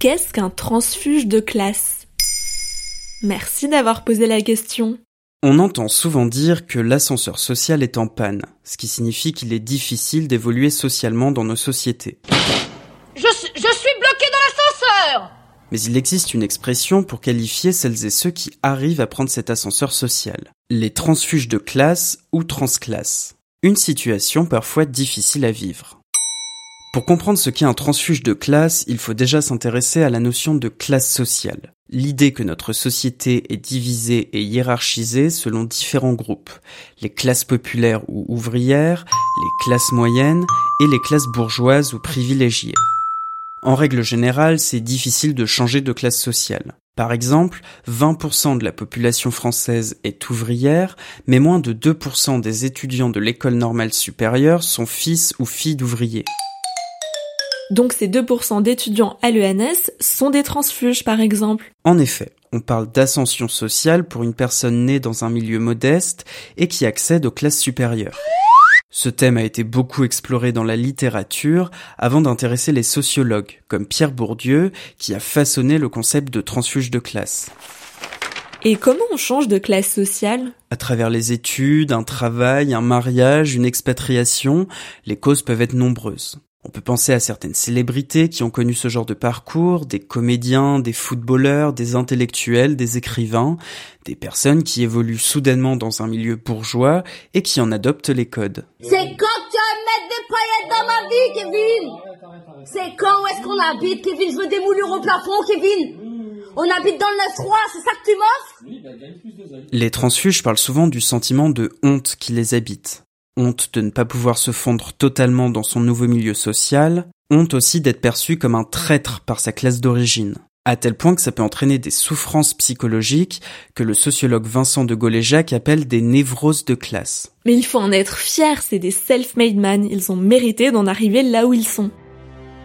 Qu'est-ce qu'un transfuge de classe? Merci d'avoir posé la question. On entend souvent dire que l'ascenseur social est en panne, ce qui signifie qu'il est difficile d'évoluer socialement dans nos sociétés. Je, suis bloqué dans l'ascenseur Mais il existe une expression pour qualifier celles et ceux qui arrivent à prendre cet ascenseur social. Les transfuges de classe ou transclasse. Une situation parfois difficile à vivre. Pour comprendre ce qu'est un transfuge de classe, il faut déjà s'intéresser à la notion de classe sociale. L'idée que notre société est divisée et hiérarchisée selon différents groupes. Les classes populaires ou ouvrières, les classes moyennes et les classes bourgeoises ou privilégiées. En règle générale, c'est difficile de changer de classe sociale. Par exemple, 20% de la population française est ouvrière, mais moins de 2% des étudiants de l'école normale supérieure sont fils ou filles d'ouvriers. Donc ces 2% d'étudiants à l'ENS sont des transfuges par exemple. En effet, on parle d'ascension sociale pour une personne née dans un milieu modeste et qui accède aux classes supérieures. Ce thème a été beaucoup exploré dans la littérature avant d'intéresser les sociologues, comme Pierre Bourdieu, qui a façonné le concept de transfuge de classe. Et comment on change de classe sociale? À travers les études, un travail, un mariage, une expatriation, les causes peuvent être nombreuses. On peut penser à certaines célébrités qui ont connu ce genre de parcours, des comédiens, des footballeurs, des intellectuels, des écrivains, des personnes qui évoluent soudainement dans un milieu bourgeois et qui en adoptent les codes. C'est quand tu vas mettre des paillettes dans ma vie, Kevin. C'est quand est-ce qu'on habite, Kevin? Je veux des moulures au plafond, Kevin. On habite dans le 9-3, c'est ça que tu m'offres? Les transfuges parlent souvent du sentiment de honte qui les habite honte de ne pas pouvoir se fondre totalement dans son nouveau milieu social, honte aussi d'être perçu comme un traître par sa classe d'origine, à tel point que ça peut entraîner des souffrances psychologiques que le sociologue Vincent de Gaulle-Jacques appelle des névroses de classe. Mais il faut en être fier, c'est des self-made men, ils ont mérité d'en arriver là où ils sont.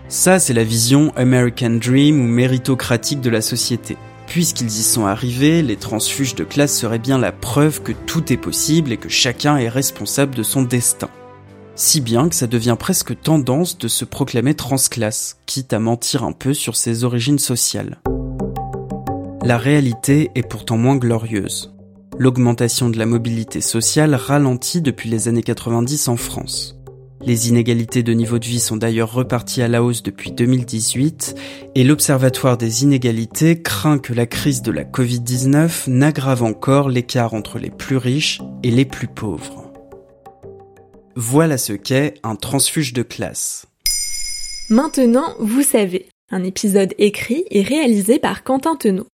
Ça, c'est la vision American Dream ou méritocratique de la société. Puisqu'ils y sont arrivés, les transfuges de classe seraient bien la preuve que tout est possible et que chacun est responsable de son destin. Si bien que ça devient presque tendance de se proclamer transclasse, quitte à mentir un peu sur ses origines sociales. La réalité est pourtant moins glorieuse. L'augmentation de la mobilité sociale ralentit depuis les années 90 en France. Les inégalités de niveau de vie sont d'ailleurs reparties à la hausse depuis 2018 et l'Observatoire des inégalités craint que la crise de la Covid-19 n'aggrave encore l'écart entre les plus riches et les plus pauvres. Voilà ce qu'est un transfuge de classe. Maintenant, vous savez, un épisode écrit et réalisé par Quentin Tenot.